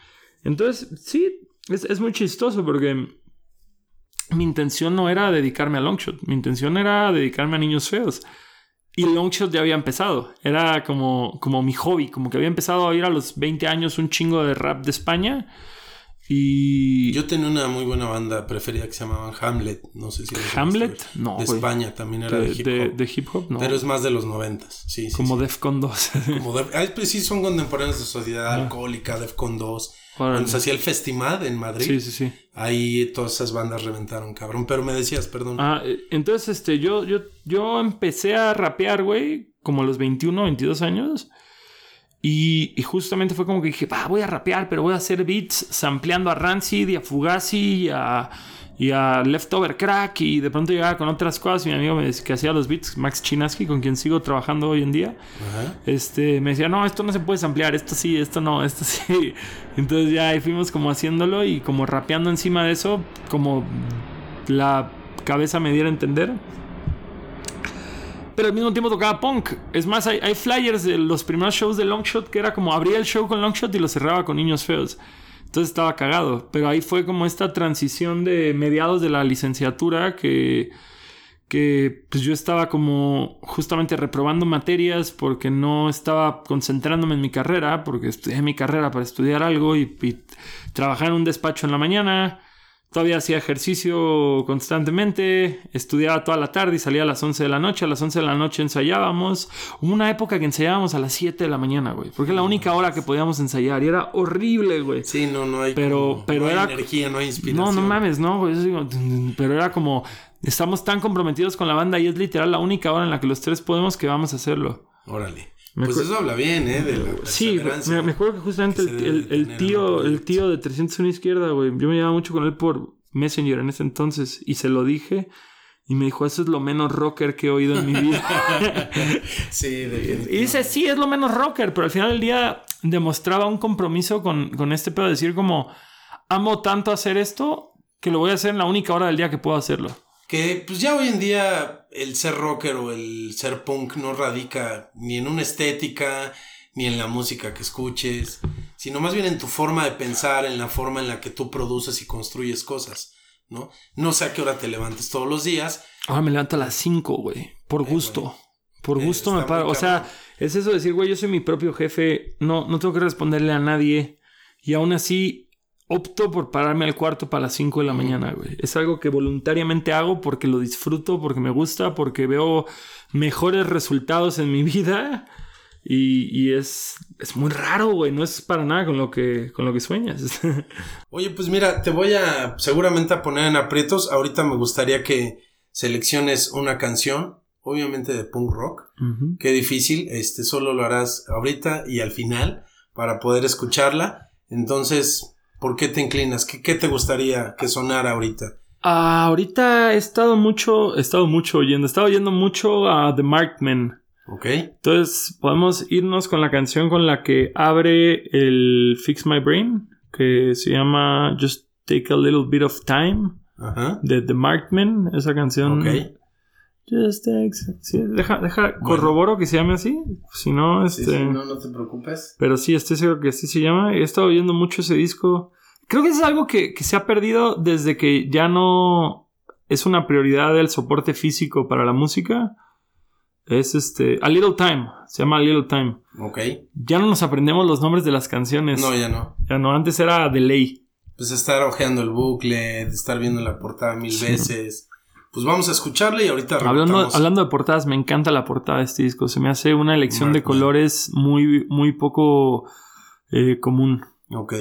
Entonces, sí, es, es muy chistoso porque mi intención no era dedicarme a Longshot, mi intención era dedicarme a niños feos. Y Longshot ya había empezado, era como, como mi hobby, como que había empezado a ir a los 20 años un chingo de rap de España. Y... Yo tenía una muy buena banda preferida que se llamaban Hamlet. No sé si ¿Hamlet? No, De. España también era de, de, hip hop. de hip hop, no. Pero es más de los noventas. Sí, sí. como sí. Defcon 2. [LAUGHS] Como Def- ah, pues sí, son contemporáneos de Sociedad Alcohólica, Defcon 2. Órale. Cuando se hacía el Festimad en Madrid. sí, sí, sí. Ahí todas esas bandas reventaron, cabrón. Pero me decías, perdón. Ah, eh, entonces, este, yo, yo, yo empecé a rapear, güey, como a los 21, 22 años. Y, y justamente fue como que dije, va, voy a rapear, pero voy a hacer beats sampleando a Rancid y a Fugazi y a, y a Leftover Crack. Y de pronto llegaba con otras cosas. Y mi amigo me decía que hacía los beats, Max Chinaski, con quien sigo trabajando hoy en día. Ajá. Este, me decía, no, esto no se puede samplear, esto sí, esto no, esto [LAUGHS] sí. Entonces ya ahí fuimos como haciéndolo y como rapeando encima de eso, como la cabeza me diera a entender. Pero al mismo tiempo tocaba punk. Es más, hay, flyers de los primeros shows de Longshot que era como abría el show con Longshot y lo cerraba con niños feos. Entonces estaba cagado. Pero ahí fue como esta transición de mediados de la licenciatura que que pues yo estaba como justamente reprobando materias porque no estaba concentrándome en mi carrera, porque estudié mi carrera para estudiar algo y, y trabajar en un despacho en la mañana. Todavía hacía ejercicio constantemente, estudiaba toda la tarde y salía a las 11 de la noche. A las 11 de la noche ensayábamos. Hubo una época que ensayábamos a las 7 de la mañana, güey, porque es la única hora que podíamos ensayar y era horrible, güey. Sí, no, no hay. Pero- como- pero no hay era- energía, no hay inspiración. No, no mames, no, güey. Pero era como estamos tan comprometidos con la banda y es literal la única hora en la que los tres podemos que vamos a hacerlo. Órale. Pues eso habla bien, ¿eh? De la Sí, me, me acuerdo que justamente que el, tío, el tío de 301 izquierda, güey, yo me llevaba mucho con él por Messenger en ese entonces y se lo dije y me dijo, eso es lo menos rocker que he oído en mi vida. [LAUGHS] Sí, definitivamente. y dice, sí, es lo menos rocker, pero al final del día demostraba un compromiso con, con este pedo de decir como, amo tanto hacer esto que lo voy a hacer en la única hora del día que puedo hacerlo. Que pues ya hoy en día el ser rocker o el ser punk no radica ni en una estética, ni en la música que escuches, sino más bien en tu forma de pensar, en la forma en la que tú produces y construyes cosas, ¿no? No sé a qué hora te levantes todos los días. Ahora me levanto a las 5, güey. Por Eh, gusto. Por Eh, gusto me paro. O sea, es eso de decir, güey, yo soy mi propio jefe. No, no tengo que responderle a nadie. Y aún así, opto por pararme al cuarto para las 5 de la mañana, güey. Es algo que voluntariamente hago porque lo disfruto, porque me gusta, porque veo mejores resultados en mi [LAUGHS] vida. Y, y es, es muy raro, güey. No es para nada con lo que, con lo que sueñas. [LAUGHS] Oye, pues mira, te voy a seguramente a poner en aprietos. Ahorita me gustaría que selecciones una canción, obviamente de punk rock. Qué difícil, este solo lo harás ahorita y al final para poder escucharla. Entonces, ¿por qué te inclinas? ¿Qué, qué te gustaría que sonara ahorita? Ah, ahorita he estado mucho, he estado mucho oyendo, he estado oyendo mucho a The Markmen. ¿Ok? Entonces, podemos irnos con la canción con la que abre el Fix My Brain, que se llama Just Take a Little Bit of Time, Ajá. de The Markmen, esa canción. Ok. Just take... sí, deja, deja, corroboro que se llame así, si no, Sí, este... sí, no, no te preocupes. Pero sí, estoy seguro que así se llama. He estado oyendo mucho ese disco. Creo que es algo que, que se ha perdido desde que ya no es una prioridad el soporte físico para la música. Es este. A Little Time. Se llama A Little Time. Ok. Ya no nos aprendemos los nombres de las canciones. No, ya no. Ya no, antes era de ley. Pues estar ojeando el bucle, estar viendo la portada mil veces. Pues vamos a escucharla y ahorita Hablando, hablando de portadas, me encanta la portada de este disco. Se me hace una elección de colores muy, muy poco eh, común. Ok.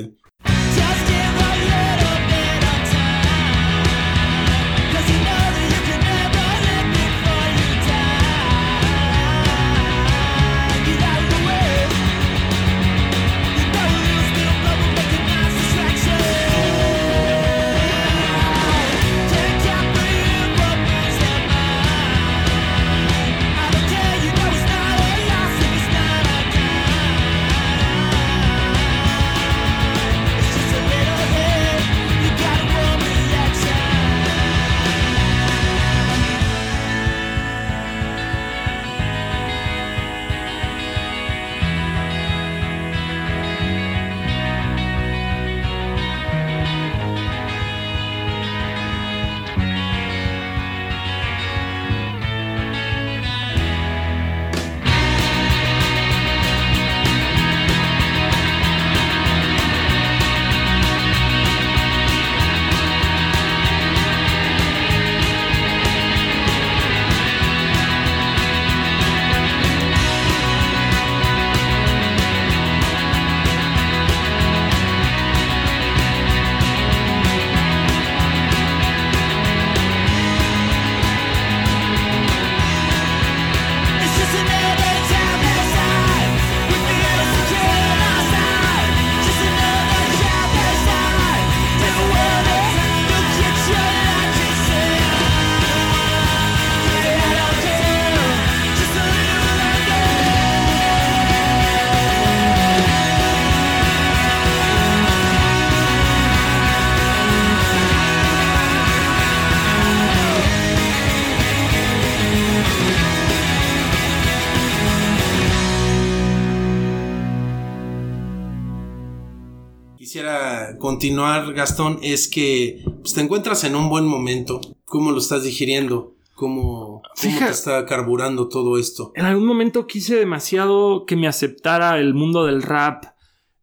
Continuar, Gastón, es que pues, te encuentras en un buen momento. ¿Cómo lo estás digiriendo? ¿Cómo, cómo Fija- te está carburando todo esto? en algún momento quise demasiado que me aceptara el mundo del rap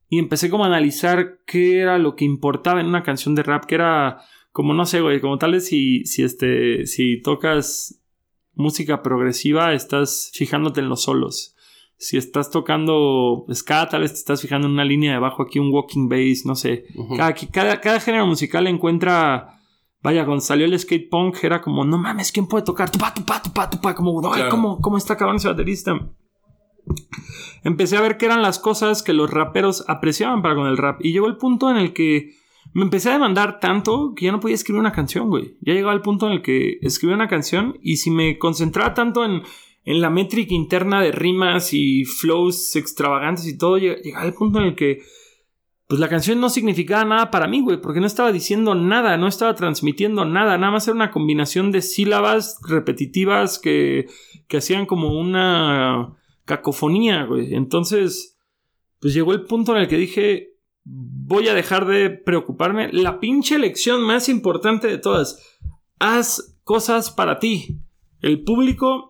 y empecé como a analizar qué era lo que importaba en una canción de rap, que era como no sé, güey, como tal vez si si este si tocas música progresiva estás fijándote en los solos. Si estás tocando ska, tal vez te estás fijando en una línea de bajo aquí un walking bass, no sé. Cada, cada, cada género musical encuentra vaya, cuando salió el skate punk era como, no mames, ¿quién puede tocar? Tupa, tupa, tupa, tupa, como, "Ay, Claro. ¿cómo, ¿cómo está cabrón ese baterista? Empecé a ver que eran las cosas que los raperos apreciaban para con el rap. Y llegó el punto en el que me empecé a demandar tanto que ya no podía escribir una canción, güey. Ya llegaba el punto en el que escribía una canción y si me concentraba tanto en, en la métrica interna de rimas y flows extravagantes y todo, lleg- llegaba el punto en el que pues la canción no significaba nada para mí, güey, porque no estaba diciendo nada, no estaba transmitiendo nada, nada más era una combinación de sílabas repetitivas que, que hacían como una cacofonía, güey. Entonces, pues llegó el punto en el que dije, voy a dejar de preocuparme. La pinche lección más importante de todas, haz cosas para ti. El público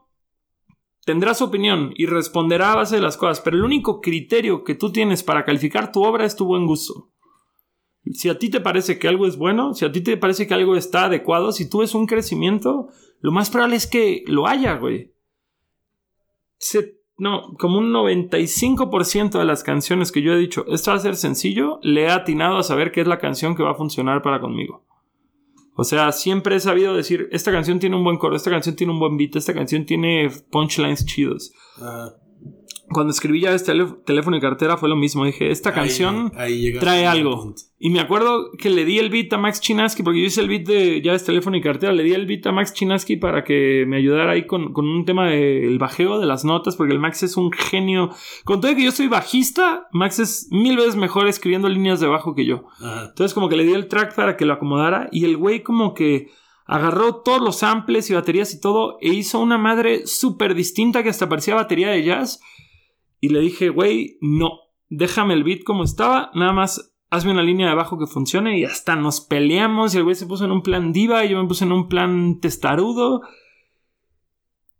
tendrá su opinión y responderá a base de las cosas, pero el único criterio que tú tienes para calificar tu obra es tu buen gusto. Si a ti te parece que algo es bueno, si a ti te parece que algo está adecuado, si tú ves un crecimiento, lo más probable es que lo haya, güey. No, como un 95% de las canciones que yo he dicho, esto va a ser sencillo, le he atinado a saber qué es la canción que va a funcionar para conmigo. O sea, siempre he sabido decir, esta canción tiene un buen coro, esta canción tiene un buen beat, esta canción tiene punchlines chidos. Cuando escribí ya este teléfono y cartera fue lo mismo. Dije, esta canción ahí trae al algo. Y me acuerdo que le di el beat a Max Chinaski, porque yo hice el beat de ya es teléfono y cartera, le di el beat a Max Chinaski para que me ayudara ahí con, con un tema del bajeo de las notas, porque el Max es un genio. Con todo que yo soy bajista, Max es mil veces mejor escribiendo líneas de bajo que yo. Ajá. Entonces como que le di el track para que lo acomodara y el güey como que agarró todos los samples y baterías y todo e hizo una madre súper distinta que hasta parecía batería de jazz. Y le dije, güey, no, déjame el beat como estaba, nada más hazme una línea de bajo que funcione y hasta nos peleamos y el güey se puso en un plan diva y yo me puse en un plan testarudo.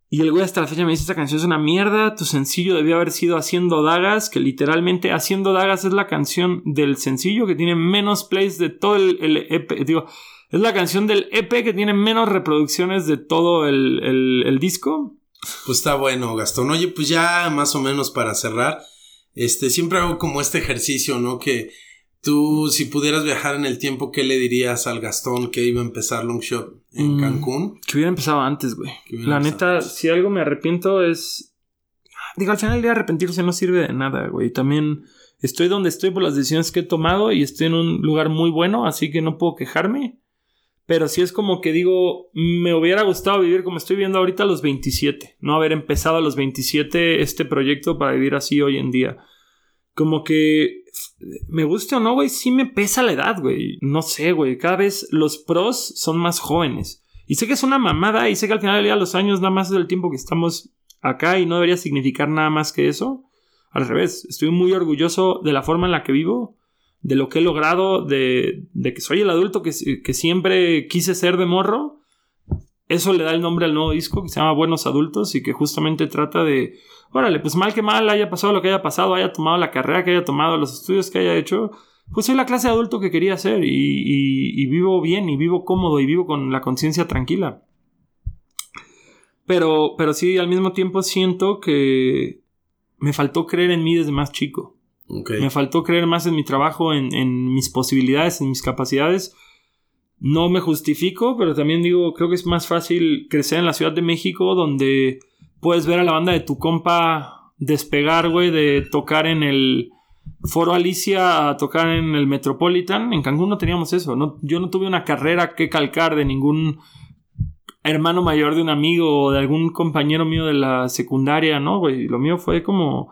Y el güey hasta la fecha me dice, esta canción es una mierda, tu sencillo debió haber sido Haciendo Dagas, que literalmente Haciendo Dagas es la canción del sencillo que tiene menos plays de todo el, EP, digo, es la canción del EP que tiene menos reproducciones de todo el- el disco. Pues está bueno, Gastón. Oye, pues ya más o menos para cerrar, este, siempre hago como este ejercicio, ¿no? Que tú, si pudieras viajar en el tiempo, ¿qué le dirías al Gastón que iba a empezar Long Shot en Mm. Cancún? Que hubiera empezado antes, güey. La neta, antes. si algo me arrepiento es. Digo, al final del día arrepentirse no sirve de nada, güey. También estoy donde estoy por las decisiones que he tomado y estoy en un lugar muy bueno, así que no puedo quejarme. Pero sí es como que digo, me hubiera gustado vivir como estoy viviendo ahorita a los 27. No haber empezado a los 27 este proyecto para vivir así hoy en día. Como que me guste o no, güey, sí me pesa la edad, güey. No sé, güey. Cada vez los pros son más jóvenes. Y sé que es una mamada y sé que al final del día los años nada más es el tiempo que estamos acá y no debería significar nada más que eso. Al revés, estoy muy orgulloso de la forma en la que vivo, de lo que he logrado, de, de que soy el adulto que, que siempre quise ser de morro. Eso le da el nombre al nuevo disco que se llama Buenos Adultos y que justamente trata de, órale, pues mal que mal haya pasado lo que haya pasado, haya tomado la carrera que haya tomado, los estudios que haya hecho, pues soy la clase de adulto que quería ser y, y- y vivo bien y vivo cómodo y vivo con la conciencia tranquila. Pero, pero sí, al mismo tiempo siento que me faltó creer en mí desde más chico. Me faltó creer más en mi trabajo, en, en mis posibilidades, en mis capacidades. No me justifico, pero también digo, creo que es más fácil crecer en la Ciudad de México, donde puedes ver a la banda de tu compa despegar, güey, de tocar en el Foro Alicia a tocar en el Metropolitan. En Cancún no teníamos eso. No, yo no tuve una carrera que calcar de ningún hermano mayor de un amigo o de algún compañero mío de la secundaria, ¿no, güey? Lo mío fue como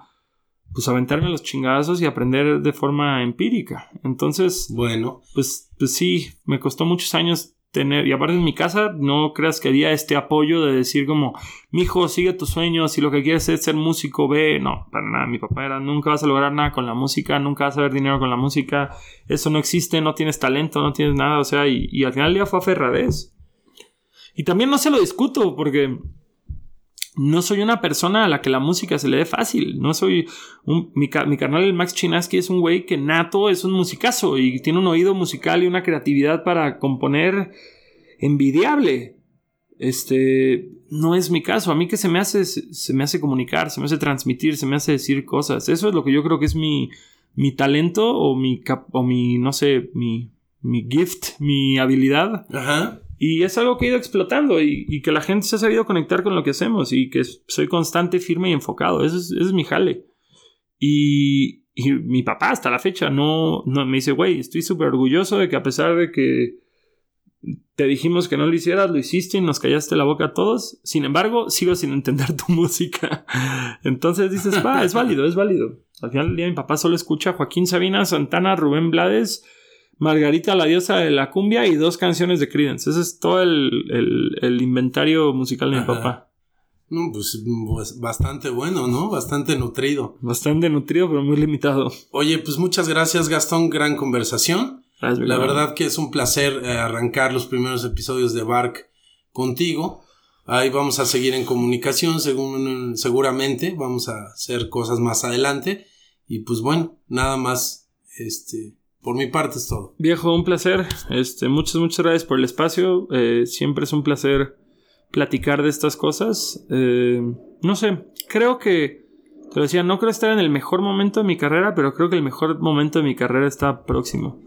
pues aventarme los chingazos y aprender de forma empírica. Entonces, Bueno, pues, pues sí, me costó muchos años tener, y aparte en mi casa, no creas que había este apoyo de decir como, mijo, sigue tus sueños, si lo que quieres es ser músico, ve, no, para nada, mi papá era, nunca vas a lograr nada con la música, nunca vas a ver dinero con la música, eso no existe, no tienes talento, no tienes nada, o sea, y, y al final día fue aferradez. Y también no se lo discuto, porque no soy una persona a la que la música se le dé fácil. No soy un, mi, mi carnal el Max Chinaski es un güey que nato es un musicazo y tiene un oído musical y una creatividad para componer envidiable. Este no es mi caso. A mí que se me hace se, me hace comunicar, se me hace transmitir, se me hace decir cosas. Eso es lo que yo creo que es mi mi talento o mi o mi no sé, mi mi gift, mi habilidad. Ajá. Y es algo que he ido explotando y, que la gente se ha sabido conectar con lo que hacemos y que soy constante, firme y enfocado. Ese es, mi jale. Y, mi papá hasta la fecha no, no me dice, güey, estoy súper orgulloso de que a pesar de que te dijimos que no lo hicieras, lo hiciste y nos callaste la boca a todos. Sin embargo, sigo sin entender tu [LAUGHS] música. Entonces dices, va, es válido, es válido. Al final del día mi papá solo escucha Joaquín Sabina, Santana, Rubén Blades, Margarita la diosa de la cumbia y dos canciones de Creedence. Ese es todo el, el- el inventario musical de mi papá. No, pues, pues, bastante bueno, ¿no? Bastante nutrido. Bastante nutrido, pero muy limitado. Oye, pues muchas gracias, Gastón. Gran conversación. Gracias, La verdad que es un placer eh, arrancar los primeros episodios de Bark contigo. Ahí vamos a seguir en comunicación, según, seguramente. Vamos a hacer cosas más adelante. Y pues bueno, nada más. Este, por mi parte es todo. Viejo, un placer. Este, muchas, muchas gracias por el espacio. Eh, siempre es un placer platicar de estas cosas. Eh, no sé, creo que, te lo decía, no creo estar en el mejor momento de mi carrera, pero creo que el mejor momento de mi carrera está próximo.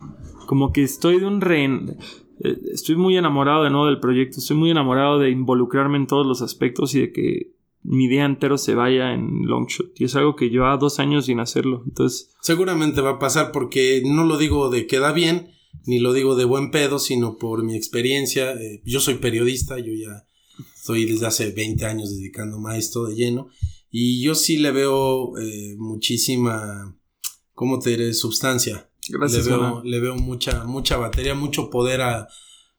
Como que estoy de un rehén. eh, Estoy muy enamorado de nuevo del proyecto. Estoy muy enamorado de involucrarme en todos los aspectos y de que mi día entero se vaya en Longshot. Y es algo que lleva dos años sin hacerlo. Entonces, Seguramente va a pasar porque no lo digo de queda bien, ni lo digo de buen pedo, sino por mi experiencia. Eh, yo soy periodista, yo ya estoy desde hace 20 años dedicándome a esto de lleno. Y yo sí le veo eh, muchísima, ¿cómo te diré? Sustancia. gracias. le veo, le veo mucha, mucha batería, mucho poder a,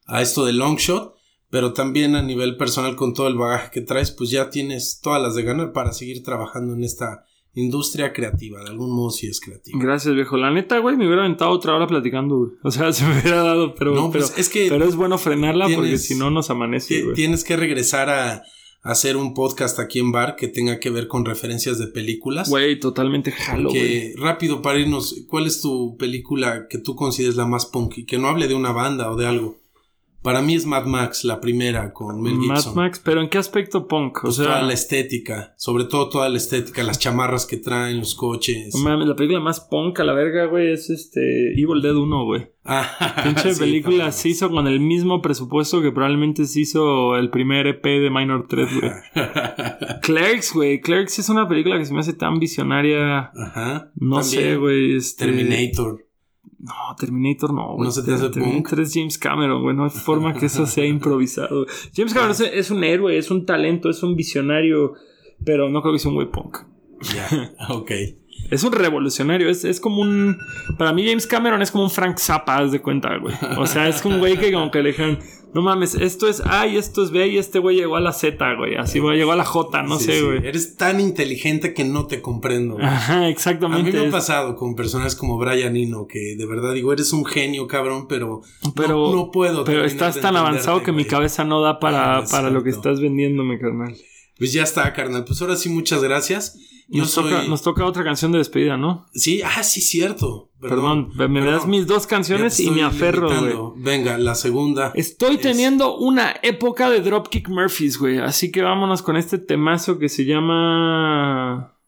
a esto de Longshot. Pero también a nivel personal, con todo el bagaje que traes, pues ya tienes todas las de ganar para seguir trabajando en esta industria creativa. De algún modo sí es creativa. Gracias, viejo. La neta, güey, me hubiera aventado otra hora platicando, güey. O sea, [LAUGHS] se me hubiera dado, pero, No, pero, pues es que pero es bueno frenarla porque si no nos amanece, güey. tienes que regresar a, hacer un podcast aquí en Bar que tenga que ver con referencias de películas. Güey, totalmente jalo, güey. que rápido para irnos, ¿cuál es tu película que tú consideres la más punk y que no hable de una banda o de algo? Para mí es Mad Max, la primera con Mel Mad Gibson. Max, pero ¿en qué aspecto punk? O Pues sea, toda la estética, sobre todo toda la estética, las chamarras que traen, los coches. la película más punk a la verga, güey, es este Evil Dead 1, güey. Ah, [LAUGHS] Pinche sí, película se hizo con el mismo presupuesto que probablemente se hizo el primer EP de Minor Threat, güey. [LAUGHS] Clerks, güey. Clerks es una película que se me hace tan visionaria. Ajá. No también. sé, güey. Este... Terminator. No, Terminator no, güey. ¿No se te hace Terminator es James Cameron, güey. No hay forma que eso sea [LAUGHS] improvisado. James Cameron es, es un héroe, es un talento, es un visionario, pero no creo que sea un güey punk. Ya, [LAUGHS] ok. Es un revolucionario, es, es como un... Para mí James Cameron es como un Frank Zappa, haz de cuenta, güey. O sea, es un güey que como que le dijeron, no mames, esto es A y esto es B y este güey llegó a la Z, güey. Así, güey, llegó a la J, no Sí, sé, sí. güey. Eres tan inteligente que no te comprendo. güey. Ajá, A mí exactamente. me ha pasado con personas como Brian Eno, que de verdad digo, eres un genio, cabrón, pero, Pero, no, no puedo. pero estás tan avanzado que mi cabeza no da para, para lo que estás vendiéndome, carnal. Pues ya está, carnal. Pues ahora sí, muchas gracias. Yo Nos, soy... toca, nos toca otra canción de despedida, ¿no? Sí, ah, sí, cierto. Perdón, me das mis dos canciones y me aferro, güey. Venga, la segunda. Estoy Es- teniendo una época de Dropkick Murphys, güey. Así que vámonos con este temazo que se llama.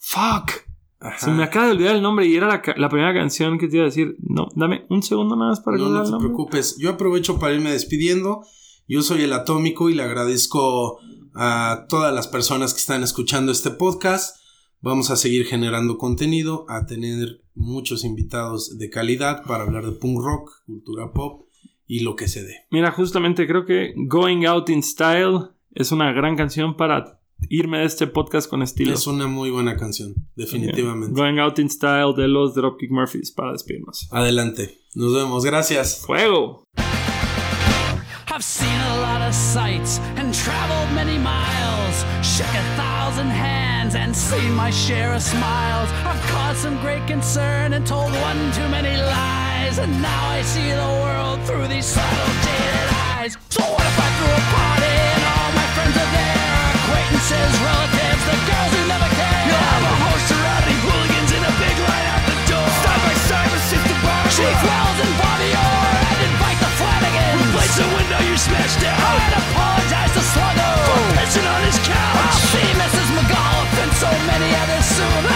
Fuck. Ajá. Se me acaba de olvidar el nombre y era la, primera canción que te iba a decir. No, dame un segundo nada más para No, recordar no el te nombre. preocupes. Yo aprovecho para irme despidiendo. Yo soy el Atómico y le agradezco a todas las personas que están escuchando este podcast. Vamos a seguir generando contenido, a tener muchos invitados de calidad para hablar de punk rock, cultura pop y lo que se dé. Mira, justamente creo que Going Out in Style es una gran canción para irme de este podcast con estilo. Es una muy buena canción, definitivamente. Going Out in Style de los Dropkick Murphys para despedirnos. Adelante. Nos vemos. Gracias. ¡Fuego! I've seen a lot of sights and traveled many miles, shook a thousand hands and seen my share of smiles. I've caused some great concern and told one too many lies, and now I see the world through these subtle jaded eyes. So what if I threw a party and all my friends are there? Acquaintances, relatives, smashed down. Oh, I'd apologize to Sluggo for pissing on his couch. I'll see Mrs. McAuliffe and so many others soon.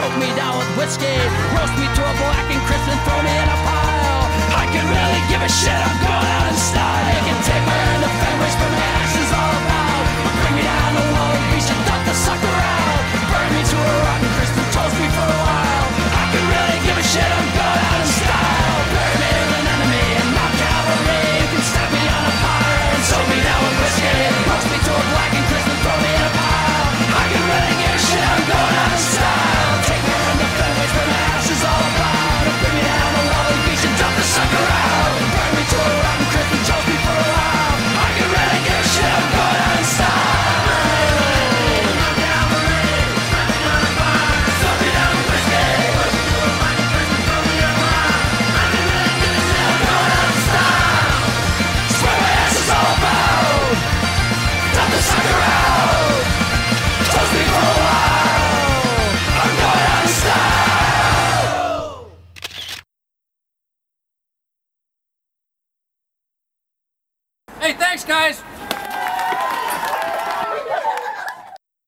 Choke me down with whiskey, roast me to a blackened crisp and throw me in a pile. I can really give a shit, I'm going out in style. You can take my hand and fan whisper my all about. Bring me down the wall and dump the sucker out. Burn me to a rotten crisp and toast me for a while.